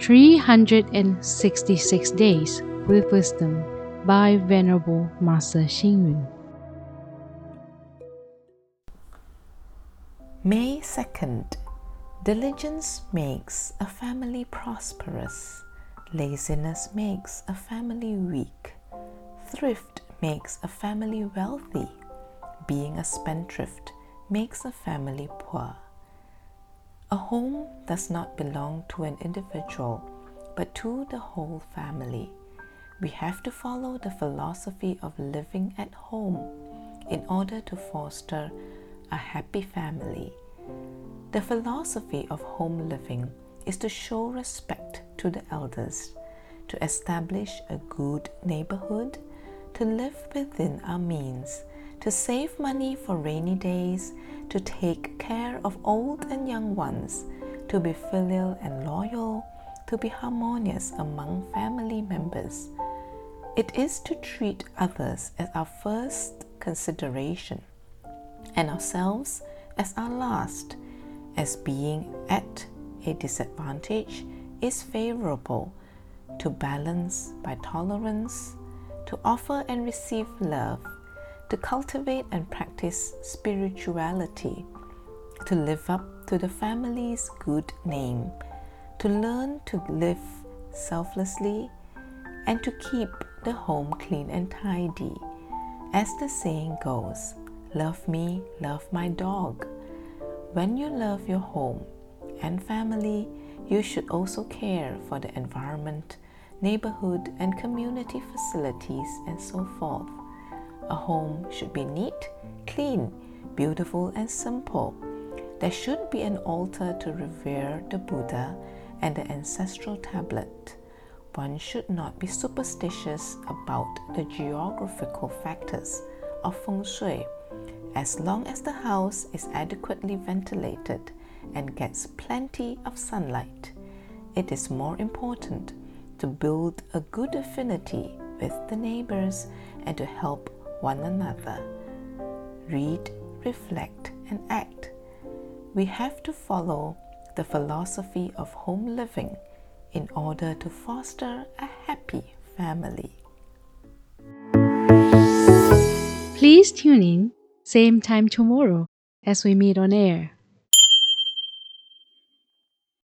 366 Days with Wisdom by Venerable Master Xing Yun. May 2nd. Diligence makes a family prosperous. Laziness makes a family weak. Thrift makes a family wealthy. Being a spendthrift makes a family poor. A home does not belong to an individual, but to the whole family. We have to follow the philosophy of living at home in order to foster a happy family. The philosophy of home living is to show respect to the elders, to establish a good neighborhood, to live within our means, to save money for rainy days, to take care of old and young ones, to be filial and loyal, to be harmonious among family members. It is to treat others as our first consideration and ourselves as our last, as being at a disadvantage is favorable to balance by tolerance, to offer and receive love, to cultivate and practice spirituality, to live up to the family's good name, to learn to live selflessly, and to keep the home clean and tidy. As the saying goes, Love me, love my dog. When you love your home and family, you should also care for the environment, neighborhood, and community facilities, and so forth. A home should be neat, clean, beautiful, and simple. There should be an altar to revere the Buddha and the ancestral tablet. One should not be superstitious about the geographical factors of feng shui as long as the house is adequately ventilated and gets plenty of sunlight. It is more important to build a good affinity with the neighbors and to help one another. Read, reflect, and act. We have to follow the philosophy of home living in order to foster a happy family. Please tune in same time tomorrow as we meet on air.